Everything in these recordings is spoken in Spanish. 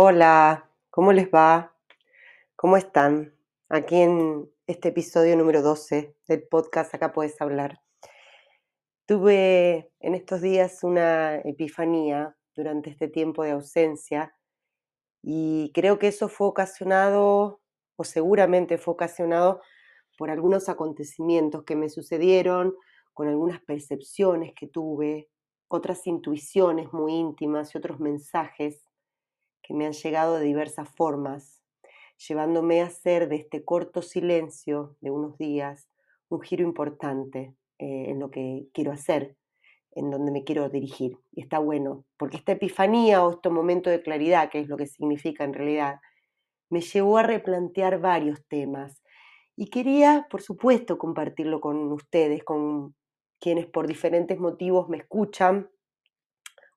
Hola, ¿cómo les va? ¿Cómo están? Aquí en este episodio número 12 del podcast Acá puedes hablar. Tuve en estos días una epifanía durante este tiempo de ausencia y creo que eso fue ocasionado, o seguramente fue ocasionado por algunos acontecimientos que me sucedieron, con algunas percepciones que tuve, otras intuiciones muy íntimas y otros mensajes que me han llegado de diversas formas, llevándome a hacer de este corto silencio de unos días un giro importante eh, en lo que quiero hacer, en donde me quiero dirigir. Y está bueno, porque esta epifanía o este momento de claridad, que es lo que significa en realidad, me llevó a replantear varios temas. Y quería, por supuesto, compartirlo con ustedes, con quienes por diferentes motivos me escuchan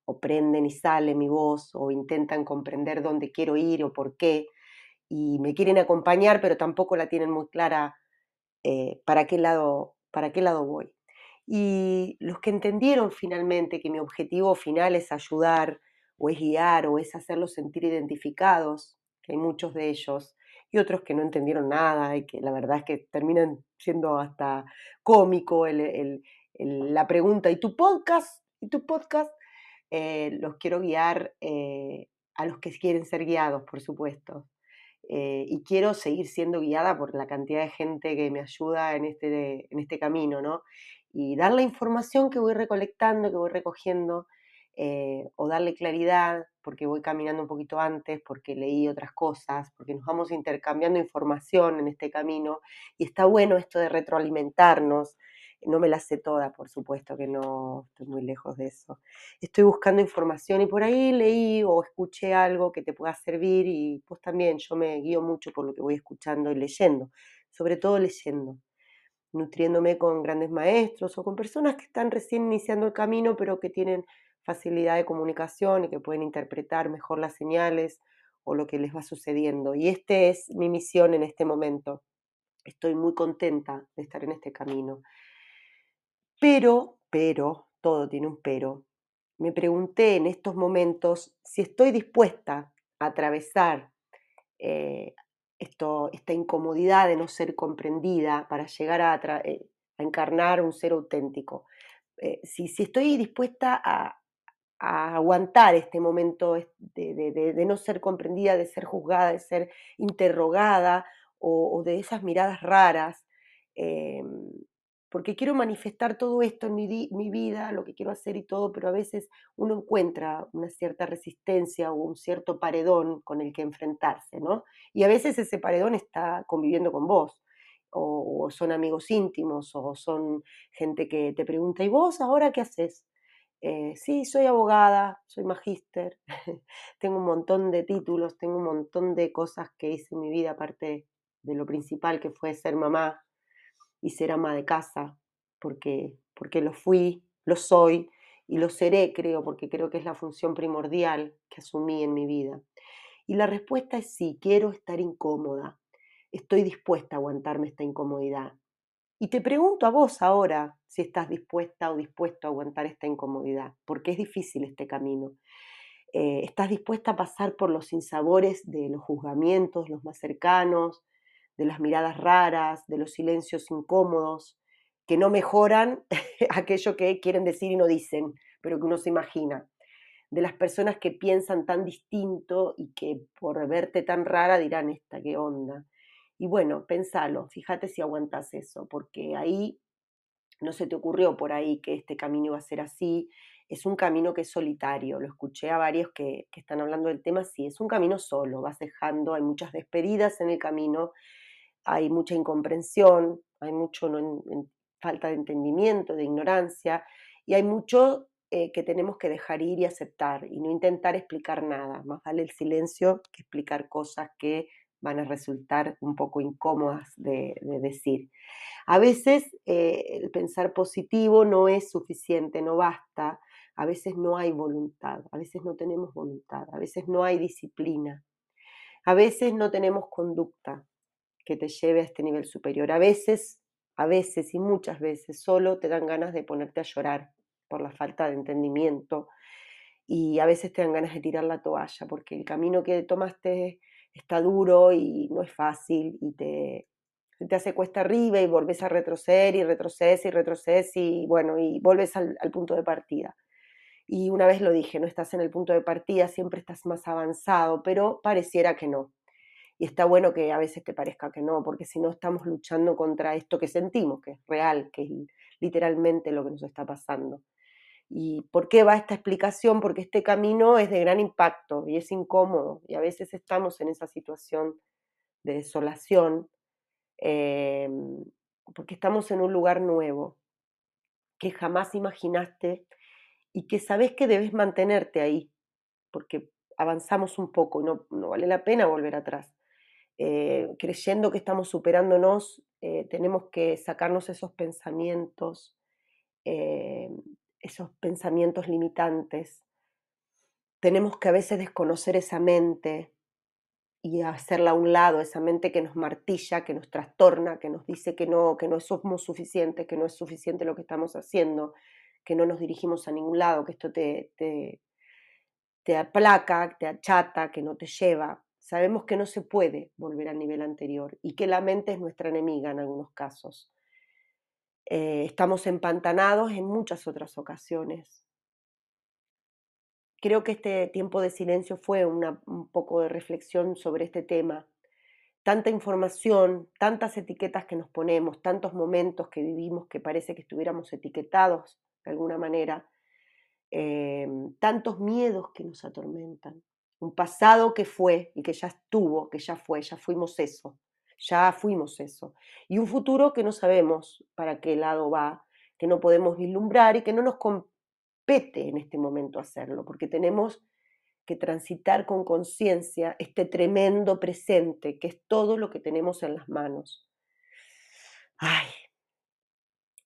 o prenden y sale mi voz o intentan comprender dónde quiero ir o por qué y me quieren acompañar pero tampoco la tienen muy clara eh, para, qué lado, para qué lado voy. Y los que entendieron finalmente que mi objetivo final es ayudar o es guiar o es hacerlos sentir identificados, que hay muchos de ellos, y otros que no entendieron nada y que la verdad es que terminan siendo hasta cómico la pregunta, ¿y tu podcast? ¿Y tu podcast? Eh, los quiero guiar eh, a los que quieren ser guiados, por supuesto. Eh, y quiero seguir siendo guiada por la cantidad de gente que me ayuda en este, en este camino, ¿no? Y dar la información que voy recolectando, que voy recogiendo, o darle claridad, porque voy caminando un poquito antes, porque leí otras cosas, porque nos vamos intercambiando información en este camino. Y está bueno esto de retroalimentarnos, no me la sé toda, por supuesto que no estoy muy lejos de eso. Estoy buscando información y por ahí leí o escuché algo que te pueda servir y pues también yo me guío mucho por lo que voy escuchando y leyendo, sobre todo leyendo, nutriéndome con grandes maestros o con personas que están recién iniciando el camino pero que tienen facilidad de comunicación y que pueden interpretar mejor las señales o lo que les va sucediendo. Y esta es mi misión en este momento. Estoy muy contenta de estar en este camino. Pero, pero, todo tiene un pero. Me pregunté en estos momentos si estoy dispuesta a atravesar eh, esto, esta incomodidad de no ser comprendida para llegar a, eh, encarnar un ser auténtico. Eh, si, si, estoy dispuesta a, aguantar este momento de, no ser comprendida, de ser juzgada, de ser interrogada o, de esas miradas raras. Em, porque quiero manifestar todo esto en mi, mi, vida, lo que quiero hacer y todo, pero a veces uno encuentra una cierta resistencia o un cierto paredón con el que enfrentarse, ¿no? Y a veces ese paredón está conviviendo con vos, o, son amigos íntimos, o son gente que te pregunta, ¿y vos ahora qué haces? Eh, sí, soy abogada, soy magíster, tengo un montón de títulos, tengo un montón de cosas que hice en mi vida, aparte de lo principal que fue ser mamá, y ser ama de casa, porque, porque lo fui, lo soy y lo seré, creo, porque creo que es la función primordial que asumí en mi vida. Y la respuesta es sí, quiero estar incómoda, estoy dispuesta a aguantarme esta incomodidad. Y te pregunto a vos ahora si estás dispuesta o dispuesto a aguantar esta incomodidad, porque es difícil este camino. Eh, ¿Estás dispuesta a pasar por los sinsabores de los juzgamientos, los más cercanos, de las miradas raras, de los silencios incómodos, que no mejoran aquello que quieren decir y no dicen, pero que uno se imagina, de las personas que piensan tan distinto y que por verte tan rara dirán, esta, qué onda. Y bueno, pensalo, fíjate si aguantas eso, porque ahí no se te ocurrió por ahí que este camino iba a ser así, es un camino que es solitario, lo escuché a varios que, que están hablando del tema, sí, es un camino solo, vas dejando, hay muchas despedidas en el camino hay mucha incomprensión, hay mucho falta de entendimiento, de ignorancia, y hay mucho eh, que tenemos que dejar ir y aceptar y no intentar explicar nada. Más vale el silencio que explicar cosas que van a resultar un poco incómodas de, decir. A veces eh, el pensar positivo no es suficiente, no basta. A veces no hay voluntad, a veces no tenemos voluntad, a veces no hay disciplina, a veces no tenemos conducta, que te lleve a este nivel superior. A veces, a veces y muchas veces solo te dan ganas de ponerte a llorar por la falta de entendimiento y a veces te dan ganas de tirar la toalla porque el camino que tomaste está duro y no es fácil y te, te hace cuesta arriba y volvés a retroceder y retrocedes y retrocedes y bueno, y vuelves al, punto de partida. Y una vez lo dije, no estás en el punto de partida, siempre estás más avanzado, pero pareciera que no. Y está bueno que a veces te parezca que no, porque si no estamos luchando contra esto que sentimos, que es real, que es literalmente lo que nos está pasando. ¿Y por qué va esta explicación? Porque este camino es de gran impacto y es incómodo y a veces estamos en esa situación de desolación Em, porque estamos en un lugar nuevo que jamás imaginaste y que sabes que debes mantenerte ahí, porque avanzamos un poco y no, vale la pena volver atrás. Eh, creyendo que estamos superándonos, eh, tenemos que sacarnos esos pensamientos, eh, esos pensamientos limitantes. Tenemos que a veces desconocer esa mente, y hacerla a un lado, esa mente que nos martilla, que nos trastorna, que nos dice que no, que no somos suficientes, que no es suficiente lo que estamos haciendo, que no nos dirigimos a ningún lado, que esto te, te, te aplaca, te achata, que no te lleva. Sabemos que no se puede volver al nivel anterior y que la mente es nuestra enemiga en algunos casos. Eh, estamos empantanados en muchas otras ocasiones creo que este tiempo de silencio fue un poco de reflexión sobre este tema. Tanta información, tantas etiquetas que nos ponemos, tantos momentos que vivimos que parece que estuviéramos etiquetados de alguna manera, em, tantos miedos que nos atormentan, un pasado que fue y que ya estuvo, que ya fue, ya fuimos eso, ya fuimos eso, y un futuro que no sabemos para qué lado va, que no podemos vislumbrar y que no nos, en este momento hacerlo, porque tenemos que transitar con conciencia este tremendo presente, que es todo lo que tenemos en las manos. Ay,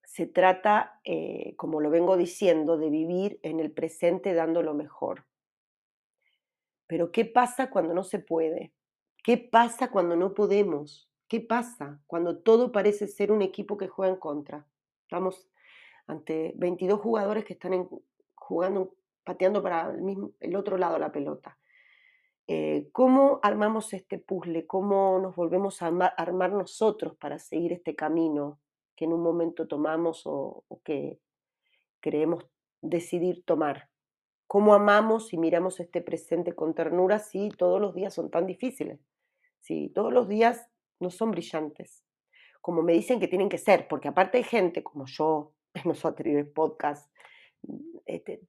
se trata, eh, como lo vengo diciendo, de vivir en el presente dando lo mejor. Pero ¿qué pasa cuando no se puede? ¿Qué pasa cuando no podemos? ¿Qué pasa cuando todo parece ser un equipo que juega en contra? Estamos ante 22 jugadores que están jugando, pateando para el, otro lado la pelota. Eh, ¿Cómo armamos este puzzle? ¿Cómo nos volvemos a armar, nosotros para seguir este camino que en un momento tomamos o, que creemos decidir tomar? ¿Cómo amamos y miramos este presente con ternura si todos los días son tan difíciles? Si todos los días no son brillantes, como me dicen que tienen que ser, porque aparte hay gente como yo, en los anteriores podcasts, este,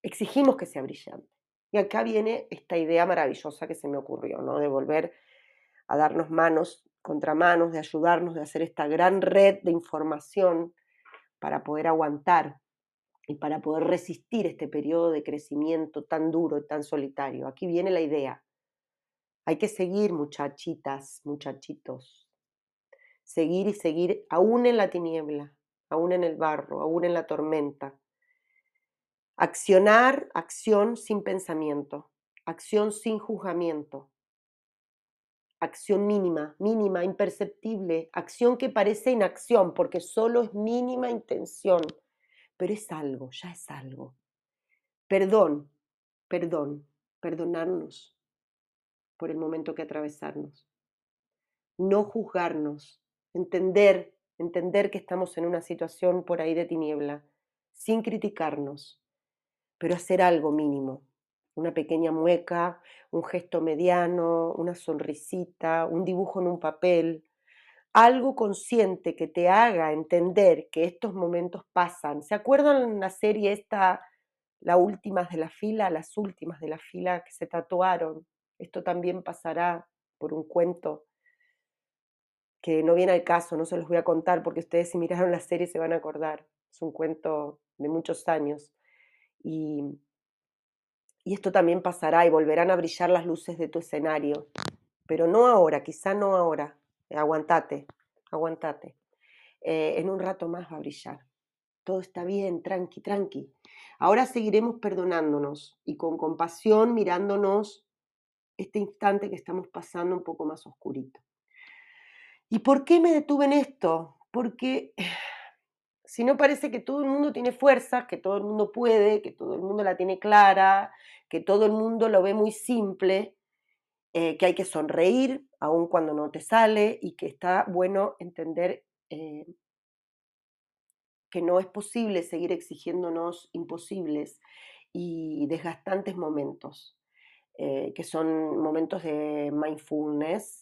exigimos que sea brillante. Y acá viene esta idea maravillosa que se me ocurrió, ¿no? De volver a darnos manos contra manos, de ayudarnos, de hacer esta gran red de información para poder aguantar para poder resistir este periodo de crecimiento tan duro y tan solitario. Aquí viene la idea. Hay que seguir, muchachitas, muchachitos. Seguir y seguir aún en la tiniebla, aún en el barro, aún en la tormenta, Accionar, acción sin pensamiento, acción sin juzgamiento, acción mínima, mínima, imperceptible, acción que parece inacción porque solo es mínima intención, pero es algo, ya es algo. Perdón, perdón, perdonarnos por el momento que atravesarnos. No juzgarnos, entender, entender que estamos en una situación por ahí de tiniebla, sin criticarnos, pero hacer algo mínimo, una pequeña mueca, un gesto mediano, una sonrisita, un dibujo en un papel, algo consciente que te haga entender que estos momentos pasan. ¿Se acuerdan la serie esta, la últimas de la fila, las últimas de la fila que se tatuaron? Esto también pasará por un cuento que no viene al caso, no se los voy a contar porque ustedes si miraron la serie se van a acordar. Es un cuento de muchos años. Y, esto también pasará y volverán a brillar las luces de tu escenario. Pero no ahora, quizá no ahora. Aguantate, aguantate. Eh, en un rato más va a brillar. Todo está bien, tranqui, tranqui. Ahora seguiremos perdonándonos y con compasión mirándonos este instante que estamos pasando un poco más oscurito. ¿Y por qué me detuve en esto? Porque Si no parece que todo el mundo tiene fuerza, que todo el mundo puede, que todo el mundo la tiene clara, que todo el mundo lo ve muy simple, eh, que hay que sonreír aun cuando no te sale y que está bueno entender eh, que no es posible seguir exigiéndonos imposibles y desgastantes momentos, eh, que son momentos de mindfulness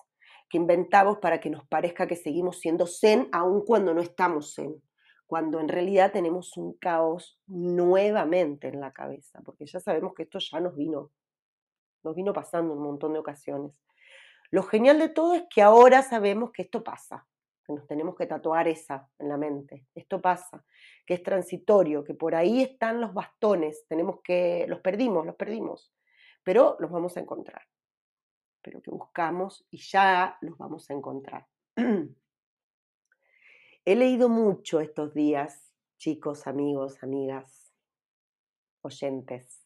que inventamos para que nos parezca que seguimos siendo zen aun cuando no estamos zen, cuando en realidad tenemos un caos nuevamente en la cabeza, porque ya sabemos que esto ya nos vino, nos vino pasando un montón de ocasiones. Lo genial de todo es que ahora sabemos que esto pasa, nos tenemos que tatuar esa en la mente. Esto pasa, que es transitorio, que por ahí están los bastones, tenemos que, los perdimos, los perdimos, pero los vamos a encontrar. Pero que buscamos y ya los vamos a encontrar. He leído mucho estos días, chicos, amigos, amigas, oyentes.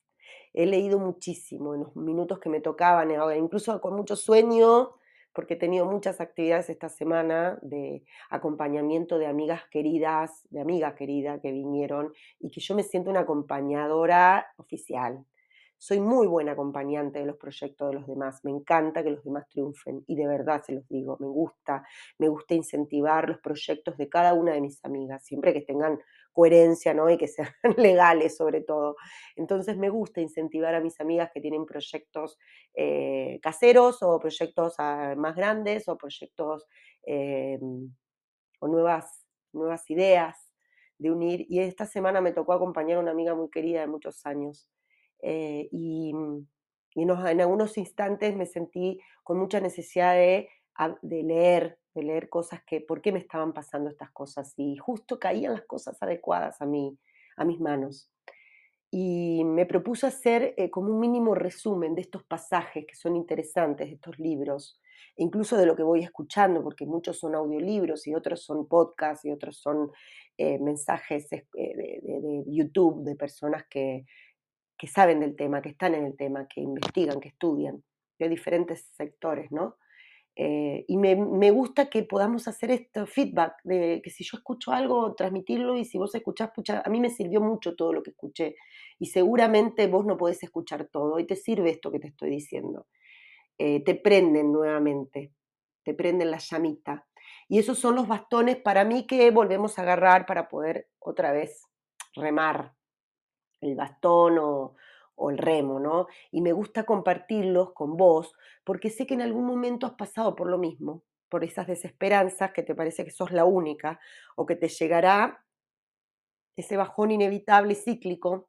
He leído muchísimo en los minutos que me tocaban, incluso con mucho sueño, porque he tenido muchas actividades esta semana de acompañamiento de amigas queridas, de amigas queridas que vinieron y que yo me siento una acompañadora oficial. Soy muy buena acompañante de los proyectos de los demás, me encanta que los demás triunfen y de verdad se los digo, me gusta, me gusta incentivar los proyectos de cada una de mis amigas, siempre que tengan coherencia, ¿no? Y que sean legales sobre todo. Entonces me gusta incentivar a mis amigas que tienen proyectos eh, caseros o proyectos ah, más grandes o proyectos eh, o nuevas, nuevas ideas de unir. Y esta semana me tocó acompañar a una amiga muy querida de muchos años. Eh, y, en algunos instantes me sentí con mucha necesidad de, de leer de leer cosas que, ¿por qué me estaban pasando estas cosas? Y justo caían las cosas adecuadas a, mí, a mis manos. Y me propuso hacer eh, como un mínimo resumen de estos pasajes que son interesantes, de estos libros, incluso de lo que voy escuchando, porque muchos son audiolibros y otros son podcasts y otros son eh, mensajes eh, de, de, YouTube de personas que, que saben del tema, que están en el tema, que investigan, que estudian, de diferentes sectores, ¿no? Eh, y me, me, gusta que podamos hacer este feedback, de que si yo escucho algo, transmitirlo y si vos escuchás, a mí me sirvió mucho todo lo que escuché y seguramente vos no podés escuchar todo y te sirve esto que te estoy diciendo. Eh, te prenden nuevamente, te prenden la llamita. Y esos son los bastones para mí que volvemos a agarrar para poder otra vez remar el bastón o, o el remo, ¿no? Y me gusta compartirlos con vos porque sé que en algún momento has pasado por lo mismo, por esas desesperanzas que te parece que sos la única o que te llegará ese bajón inevitable cíclico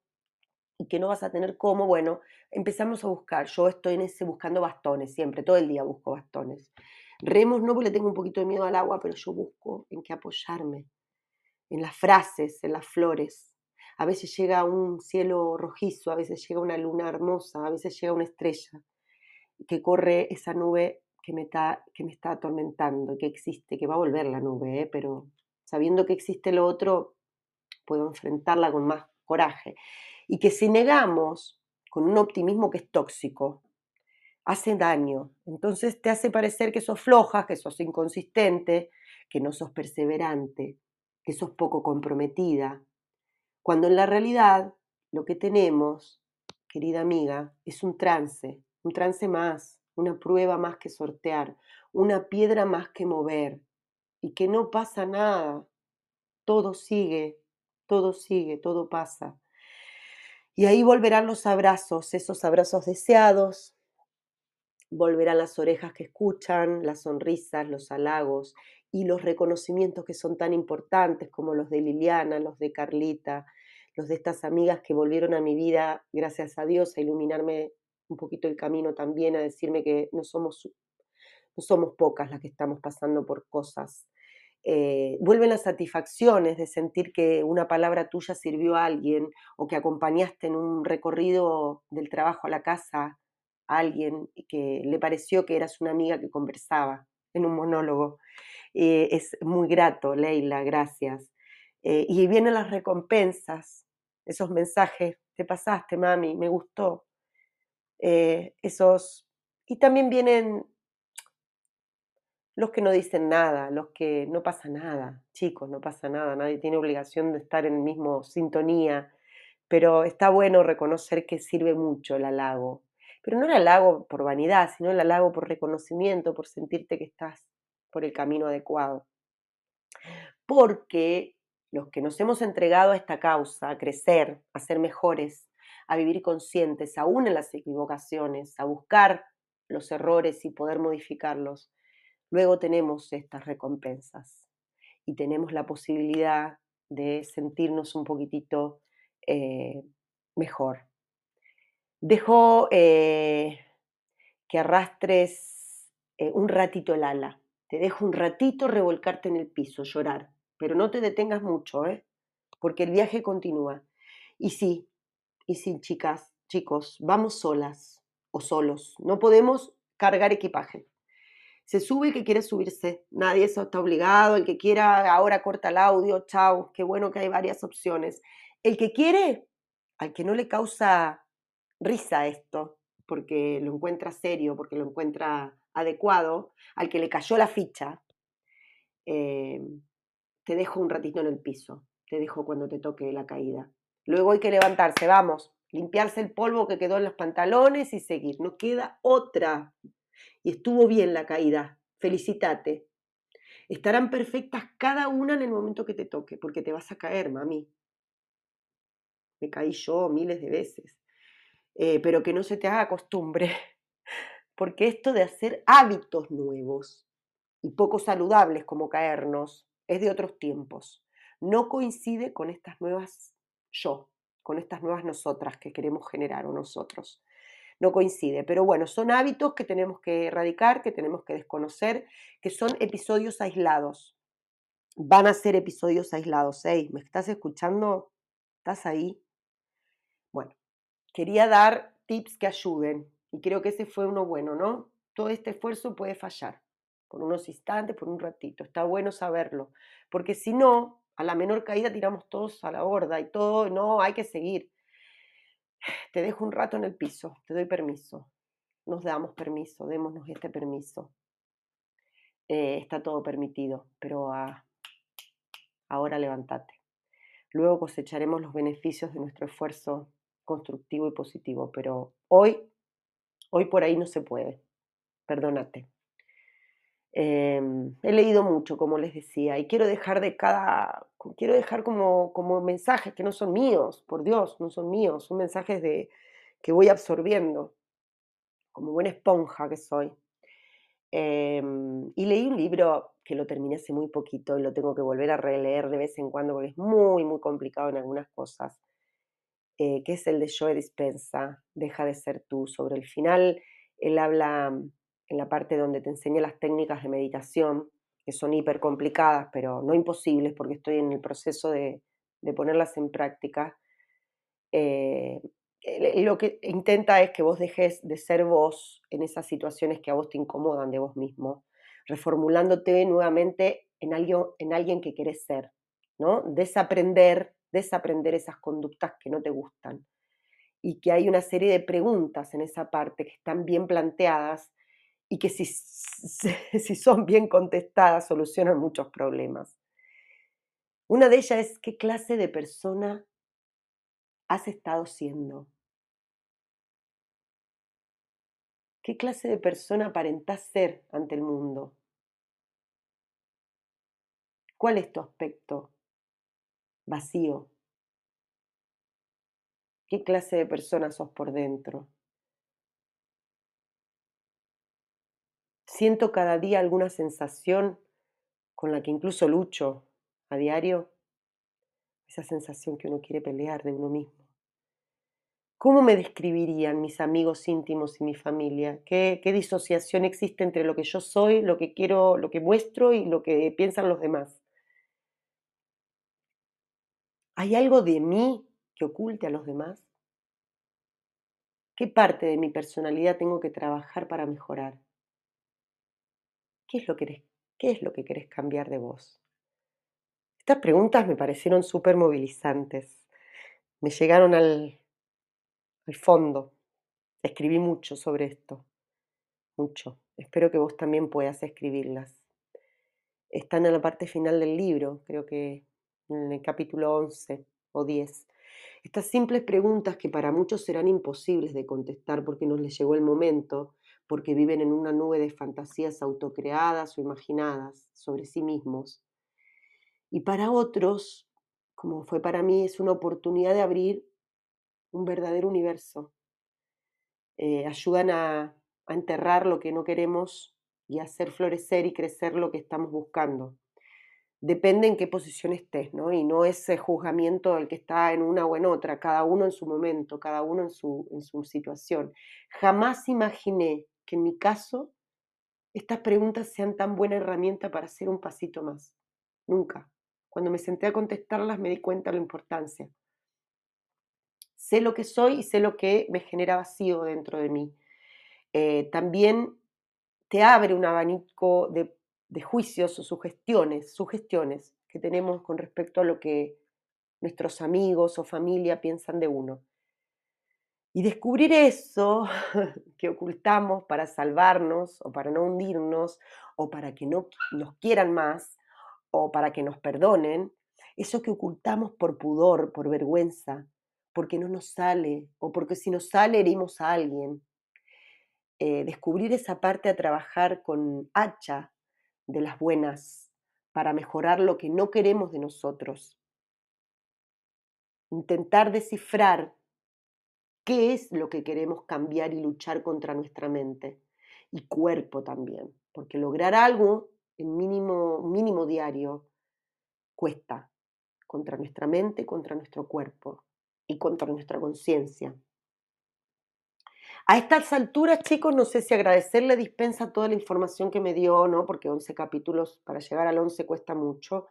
y que no vas a tener cómo, bueno, empezamos a buscar. Yo estoy en ese buscando bastones siempre, todo el día busco bastones. Remos no porque le tengo un poquito de miedo al agua, pero yo busco en qué apoyarme, en las frases, en las flores, a veces llega un cielo rojizo, a veces llega una luna hermosa, a veces llega una estrella, que corre esa nube que me está, que me está atormentando, que existe, que va a volver la nube, ¿eh? pero sabiendo que existe lo otro, puedo enfrentarla con más coraje. Y que si negamos con un optimismo que es tóxico, hace daño. Entonces te hace parecer que sos floja, que sos inconsistente, que no sos perseverante, que sos poco comprometida, cuando en la realidad lo que tenemos, querida amiga, es un trance, un trance más, una prueba más que sortear, una piedra más que mover, y que no pasa nada, todo sigue, todo sigue, todo pasa. Y ahí volverán los abrazos, esos abrazos deseados, volverán las orejas que escuchan, las sonrisas, los halagos y los reconocimientos que son tan importantes como los de Liliana, los de Carlita, los de estas amigas que volvieron a mi vida, gracias a Dios, a iluminarme un poquito el camino también, a decirme que no somos, no somos pocas las que estamos pasando por cosas. Eh, vuelven las satisfacciones de sentir que una palabra tuya sirvió a alguien o que acompañaste en un recorrido del trabajo a la casa a alguien que le pareció que eras una amiga que conversaba en un monólogo. Eh, es muy grato, Leila, gracias. Eh, y vienen las recompensas, esos mensajes, te pasaste, mami, me gustó. Eh, esos. Y también vienen los que no dicen nada, los que no pasa nada, chicos, no pasa nada, nadie tiene obligación de estar en mismo sintonía, pero está bueno reconocer que sirve mucho el halago. Pero no el halago por vanidad, sino el halago por reconocimiento, por sentirte que estás por el camino adecuado. Porque los que nos hemos entregado a esta causa, a crecer, a ser mejores, a vivir conscientes, aún en las equivocaciones, a buscar los errores y poder modificarlos, luego tenemos estas recompensas y tenemos la posibilidad de sentirnos un poquitito eh, mejor. Dejo eh, que arrastres eh, un ratito el ala. Dejo un ratito revolcarte en el piso, llorar. Pero no te detengas mucho, ¿eh? Porque el viaje continúa. Y sí, y sí, chicas, chicos, vamos solas o solos. No podemos cargar equipaje. Se sube el que quiere subirse. Nadie está obligado. El que quiera ahora corta el audio. Chao. Qué bueno que hay varias opciones. El que quiere, al que no le causa risa esto, porque lo encuentra serio, porque lo encuentra adecuado, al que le cayó la ficha, eh, te dejo un ratito en el piso, te dejo cuando te toque la caída. Luego hay que levantarse, vamos, limpiarse el polvo que quedó en los pantalones y seguir. No queda otra. Y estuvo bien la caída, felicitate. Estarán perfectas cada una en el momento que te toque, porque te vas a caer, mami. Me caí yo miles de veces. Eh, pero que no se te haga costumbre, porque esto de hacer hábitos nuevos y poco saludables como caernos es de otros tiempos. No coincide con estas nuevas yo, con estas nuevas nosotras que queremos generar o nosotros. No coincide, pero bueno, son hábitos que tenemos que erradicar, que tenemos que desconocer, que son episodios aislados. Van a ser episodios aislados. ¿eh? ¿Me estás escuchando? ¿Estás ahí? Bueno, quería dar tips que ayuden y creo que ese fue uno bueno, ¿no? Todo este esfuerzo puede fallar por unos instantes, por un ratito. Está bueno saberlo, porque si no, a la menor caída tiramos todos a la borda y todo, no, hay que seguir. Te dejo un rato en el piso, te doy permiso. Nos damos permiso, démonos este permiso. Eh, está todo permitido, pero ah, ahora levántate. Luego cosecharemos los beneficios de nuestro esfuerzo constructivo y positivo, pero hoy, hoy por ahí no se puede. Perdónate. Em, he leído mucho, como les decía, y quiero dejar de cada, quiero dejar como, como mensajes que no son míos, por Dios, no son míos, son mensajes de, que voy absorbiendo, como buena esponja que soy. Em, y leí un libro que lo terminé hace muy poquito y lo tengo que volver a releer de vez en cuando porque es muy, muy complicado en algunas cosas. Eh, que es el de Joe Dispensa, Deja de ser tú. Sobre el final, él habla mm, en la parte donde te enseña las técnicas de meditación, que son hiper complicadas, pero no imposibles porque estoy en el proceso de, ponerlas en práctica. Eh, lo que intenta es que vos dejes de ser vos en esas situaciones que a vos te incomodan de vos mismo, reformulándote nuevamente en alguien, en alguien que querés ser, ¿no? Desaprender desaprender esas conductas que no te gustan. Y que hay una serie de preguntas en esa parte que están bien planteadas y que si, si son bien contestadas solucionan muchos problemas. Una de ellas es qué clase de persona has estado siendo. ¿Qué clase de persona aparentás ser ante el mundo? ¿Cuál es tu aspecto? Vacío. ¿Qué clase de persona sos por dentro? Siento cada día alguna sensación con la que incluso lucho a diario, esa sensación que uno quiere pelear de uno mismo. ¿Cómo me describirían mis amigos íntimos y mi familia? ¿Qué, ¿Qué, disociación existe entre lo que yo soy, lo que quiero, lo que muestro y lo que piensan los demás? ¿Hay algo de mí que oculte a los demás? ¿Qué parte de mi personalidad tengo que trabajar para mejorar? ¿Qué es lo que, qué es lo que querés cambiar de vos? Estas preguntas me parecieron súper movilizantes. Me llegaron al fondo. Escribí mucho sobre esto. Mucho. Espero que vos también puedas escribirlas. están en la parte final del libro, creo que en el capítulo 11 o 10. Estas simples preguntas que para muchos serán imposibles de contestar porque no les llegó el momento, porque viven en una nube de fantasías autocreadas o imaginadas sobre sí mismos. Y para otros, como fue para mí, es una oportunidad de abrir un verdadero universo. Eh, ayudan a, a enterrar lo que no queremos y hacer florecer y crecer lo que estamos buscando. Depende en qué posición estés, ¿no? Y no ese juzgamiento del que está en una o en otra, cada uno en su momento, cada uno en su, en su situación. Jamás imaginé que en mi caso estas preguntas sean tan buena herramienta para hacer un pasito más. Nunca. Cuando me senté a contestarlas me di cuenta de la importancia. Sé lo que soy y sé lo que me genera vacío dentro de mí. Eh, también te abre un abanico de, juicios o sugestiones, sugestiones que tenemos con respecto a lo que nuestros amigos o familia piensan de uno. Y descubrir eso que ocultamos para salvarnos o para no hundirnos o para que no nos quieran más o para que nos perdonen, eso que ocultamos por pudor, por vergüenza, porque no nos sale o porque si nos sale herimos a alguien, eh, descubrir esa parte a trabajar con hacha de las buenas para mejorar lo que no queremos de nosotros. Intentar descifrar qué es lo que queremos cambiar y luchar contra nuestra mente y cuerpo también, porque lograr algo en mínimo, mínimo diario cuesta contra nuestra mente, contra nuestro cuerpo y contra nuestra conciencia. A estas alturas, chicos, no sé si agradecerle dispensa toda la información que me dio, ¿no? Porque 11 capítulos, para llegar al 11 cuesta mucho,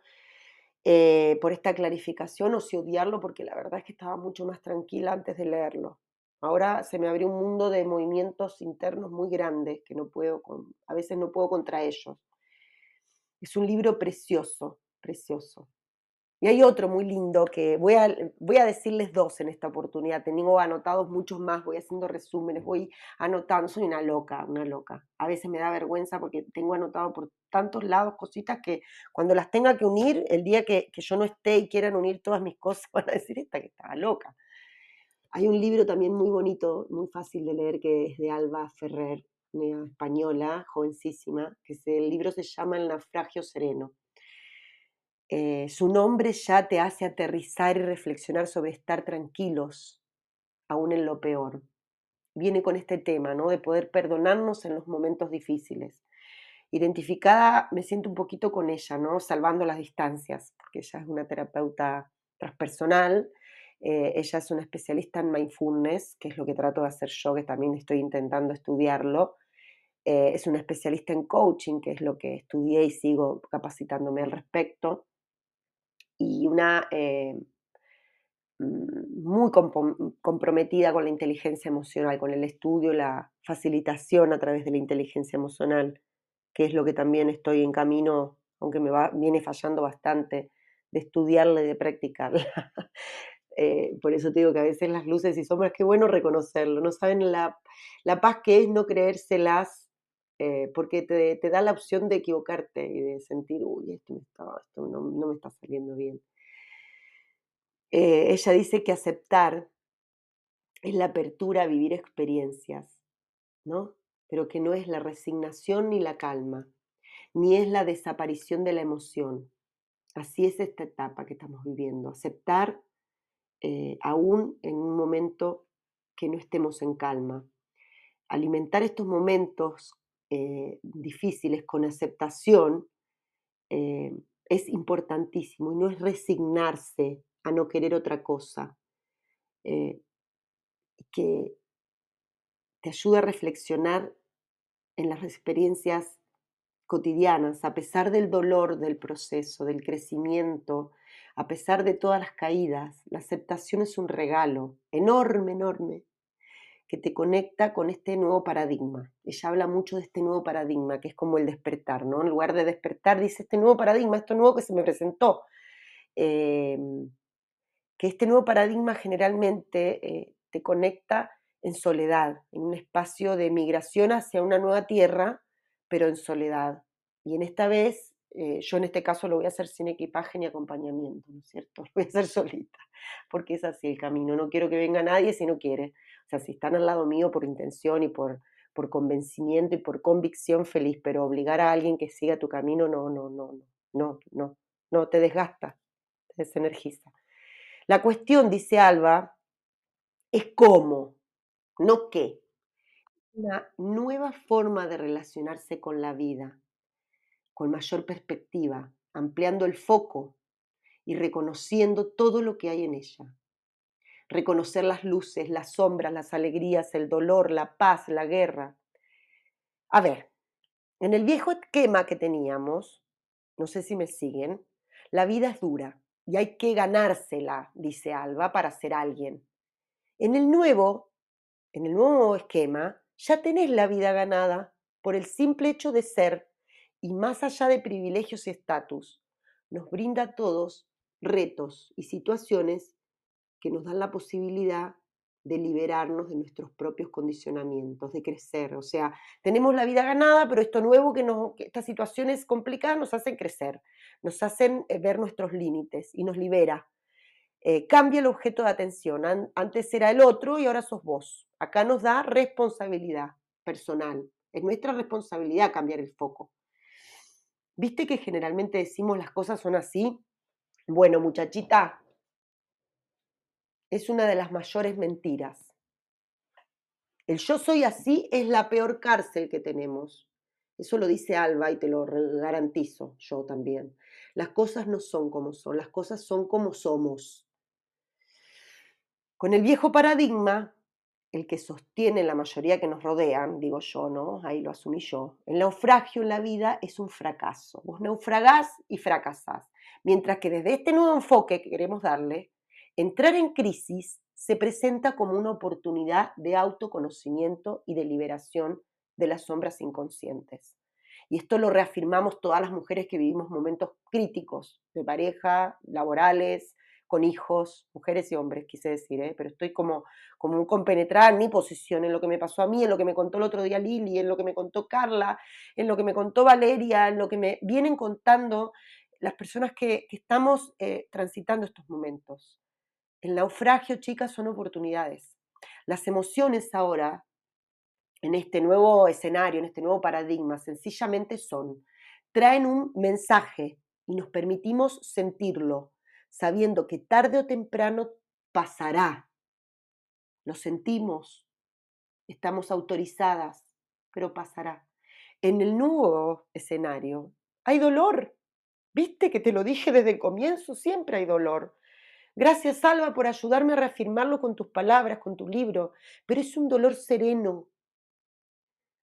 eh, por esta clarificación, o si odiarlo, porque la verdad es que estaba mucho más tranquila antes de leerlo. Ahora se me abrió un mundo de movimientos internos muy grandes que no puedo, a veces no puedo contra ellos. Es un libro precioso, precioso. Y hay otro muy lindo que voy a, voy a decirles dos en esta oportunidad. Tengo anotados muchos más, voy haciendo resúmenes, voy anotando. Soy una loca, una loca. A veces me da vergüenza porque tengo anotado por tantos lados cositas que cuando las tenga que unir, el día que, que yo no esté y quieran unir todas mis cosas, van a decir esta que estaba loca. Hay un libro también muy bonito, muy fácil de leer, que es de Alba Ferrer, una española, jovencísima, que el libro se llama El naufragio sereno eh, su nombre ya te hace aterrizar y reflexionar sobre estar tranquilos, aún en lo peor. Viene con este tema, ¿no? De poder perdonarnos en los momentos difíciles. Identificada, me siento un poquito con ella, ¿no? Salvando las distancias, porque ella es una terapeuta transpersonal, eh, ella es una especialista en mindfulness, que es lo que trato de hacer yo, que también estoy intentando estudiarlo. Eh, es una especialista en coaching, que es lo que estudié y sigo capacitándome al respecto y una eh, mm, muy comprometida con la inteligencia emocional, con el estudio, la facilitación a través de la inteligencia emocional, que es lo que también estoy en camino, aunque me va, viene fallando bastante, de estudiarla y de practicarla. Eh, por eso te digo que a veces las luces y sombras, qué bueno reconocerlo, no saben la, la paz que es no creérselas eh, porque te, da la opción de equivocarte y de sentir, uy, esto, no, me está saliendo bien. Eh, ella dice que aceptar es la apertura a vivir experiencias, ¿no? Pero que no es la resignación ni la calma, ni es la desaparición de la emoción. Así es esta etapa que estamos viviendo, aceptar eh, aún en un momento que no estemos en calma. Alimentar estos momentos eh, difíciles con aceptación eh, es importantísimo y no es resignarse a no querer otra cosa, eh, que te ayuda a reflexionar en las experiencias cotidianas, a pesar del dolor del proceso, del crecimiento, a pesar de todas las caídas, la aceptación es un regalo enorme, enorme, que te conecta con este nuevo paradigma. Ella habla mucho de este nuevo paradigma, que es como el despertar, ¿no? En lugar de despertar, dice este nuevo paradigma, esto nuevo que se me presentó. Em, que este nuevo paradigma generalmente eh, te conecta en soledad, en un espacio de migración hacia una nueva tierra, pero en soledad. Y en esta vez eh, yo en este caso lo voy a hacer sin equipaje ni acompañamiento, ¿no es cierto? Lo voy a hacer solita, porque es así el camino. No quiero que venga nadie si no quiere. O sea, si están al lado mío por intención y por, por convencimiento y por convicción, feliz, pero obligar a alguien que siga tu camino, no, no, no, no, no, no, te desgasta, te desenergiza. La cuestión, dice Alba, es cómo, no qué. Una nueva forma de relacionarse con la vida, con mayor perspectiva, ampliando el foco y reconociendo todo lo que hay en ella. Reconocer las luces, las sombras, las alegrías, el dolor, la paz, la guerra. A ver, en el viejo esquema que teníamos, no sé si me siguen, la vida es dura y hay que ganársela, dice Alba, para ser alguien. En el nuevo, en el nuevo esquema, ya tenés la vida ganada por el simple hecho de ser y más allá de privilegios y estatus, nos brinda a todos retos y situaciones que nos dan la posibilidad de liberarnos de nuestros propios condicionamientos, de crecer. O sea, tenemos la vida ganada, pero esto nuevo que, nos, estas situaciones complicadas nos hacen crecer, nos hacen eh, ver nuestros límites y nos libera. Eh, cambia el objeto de atención. antes era el otro y ahora sos vos. Acá nos da responsabilidad personal. Es nuestra responsabilidad cambiar el foco. ¿Viste que generalmente decimos las cosas son así? Bueno, muchachita, es una de las mayores mentiras. El yo soy así es la peor cárcel que tenemos. Eso lo dice Alba y te lo garantizo yo también. Las cosas no son como son, las cosas son como somos. Con el viejo paradigma, el que sostiene la mayoría que nos rodean, digo yo, ¿no? Ahí lo asumí yo. El naufragio en la vida es un fracaso. Vos naufragás y fracasás. Mientras que desde este nuevo enfoque que queremos darle, Entrar en crisis se presenta como una oportunidad de autoconocimiento y de liberación de las sombras inconscientes. Y esto lo reafirmamos todas las mujeres que vivimos momentos críticos de pareja, laborales, con hijos, mujeres y hombres, quise decir, ¿eh? pero estoy como, como un compenetrada en mi posición, en lo que me pasó a mí, en lo que me contó el otro día Lili, en lo que me contó Carla, en lo que me contó Valeria, en lo que me vienen contando las personas que, estamos eh, transitando estos momentos. El naufragio, chicas, son oportunidades. Las emociones ahora, en este nuevo escenario, en este nuevo paradigma, sencillamente son, traen un mensaje y nos permitimos sentirlo, sabiendo que tarde o temprano pasará. Lo sentimos, estamos autorizadas, pero pasará. En el nuevo escenario hay dolor. ¿Viste que te lo dije desde el comienzo? Siempre hay dolor. Gracias, Alba, por ayudarme a reafirmarlo con tus palabras, con tu libro, pero es un dolor sereno.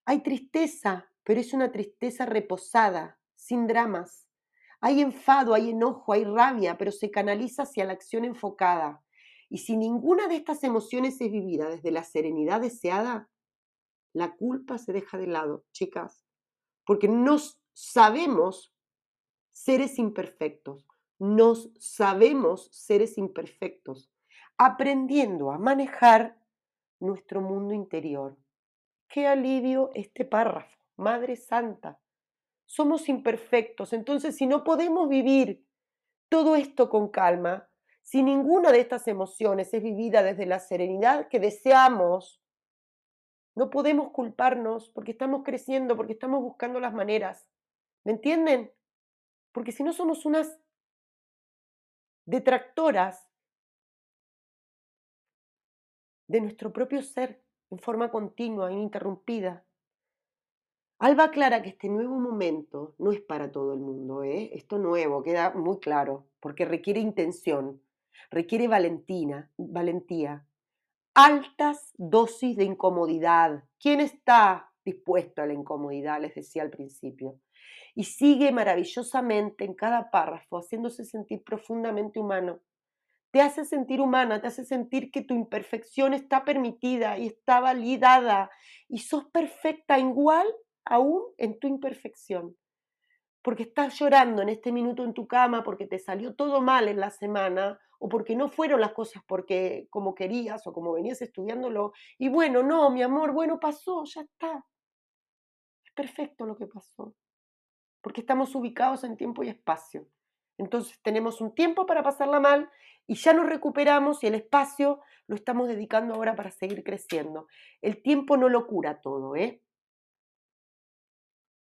Hay tristeza, pero es una tristeza reposada, sin dramas. Hay enfado, hay enojo, hay rabia, pero se canaliza hacia la acción enfocada. Y si ninguna de estas emociones es vivida desde la serenidad deseada, la culpa se deja de lado, chicas, porque nos sabemos seres imperfectos, nos sabemos seres imperfectos, aprendiendo a manejar nuestro mundo interior. Qué alivio este párrafo, Madre Santa. Somos imperfectos, entonces si no podemos vivir todo esto con calma, si ninguna de estas emociones es vivida desde la serenidad que deseamos, no podemos culparnos porque estamos creciendo, porque estamos buscando las maneras. ¿Me entienden? Porque si no somos unas detractoras de nuestro propio ser en forma continua, ininterrumpida. Alba aclara que este nuevo momento no es para todo el mundo, ¿eh? esto nuevo queda muy claro, porque requiere intención, requiere valentina, valentía, altas dosis de incomodidad. ¿Quién está dispuesto a la incomodidad? Les decía al principio y sigue maravillosamente en cada párrafo, haciéndose sentir profundamente humano. Te hace sentir humana, te hace sentir que tu imperfección está permitida y está validada y sos perfecta igual aún en tu imperfección. Porque estás llorando en este minuto en tu cama porque te salió todo mal en la semana o porque no fueron las cosas porque como querías o como venías estudiándolo. Y bueno, no, mi amor, bueno, pasó, ya está. Es perfecto lo que pasó. Porque estamos ubicados en tiempo y espacio. Entonces tenemos un tiempo para pasarla mal y ya nos recuperamos y el espacio lo estamos dedicando ahora para seguir creciendo. El tiempo no lo cura todo, ¿eh?